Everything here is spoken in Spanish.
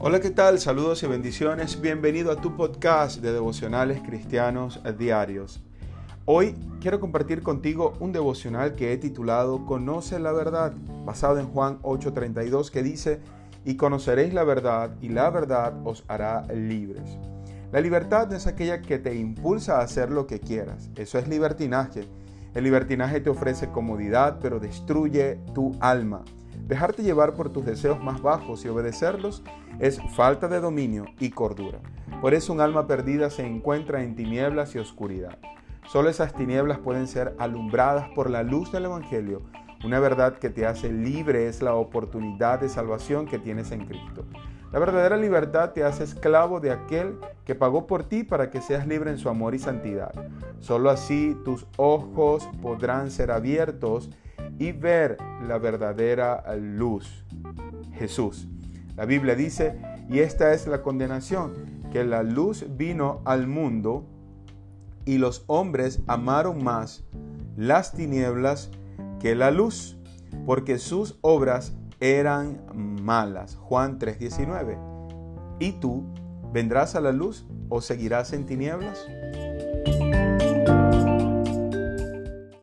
Hola, ¿qué tal? Saludos y bendiciones. Bienvenido a tu podcast de devocionales cristianos diarios. Hoy quiero compartir contigo un devocional que he titulado Conoce la verdad, basado en Juan 8:32 que dice, y conoceréis la verdad y la verdad os hará libres. La libertad es aquella que te impulsa a hacer lo que quieras. Eso es libertinaje. El libertinaje te ofrece comodidad, pero destruye tu alma. Dejarte llevar por tus deseos más bajos y obedecerlos es falta de dominio y cordura. Por eso un alma perdida se encuentra en tinieblas y oscuridad. Solo esas tinieblas pueden ser alumbradas por la luz del Evangelio. Una verdad que te hace libre es la oportunidad de salvación que tienes en Cristo. La verdadera libertad te hace esclavo de aquel que pagó por ti para que seas libre en su amor y santidad. Solo así tus ojos podrán ser abiertos y ver la verdadera luz, Jesús. La Biblia dice, y esta es la condenación, que la luz vino al mundo y los hombres amaron más las tinieblas que la luz, porque sus obras eran malas. Juan 3:19. ¿Y tú vendrás a la luz o seguirás en tinieblas?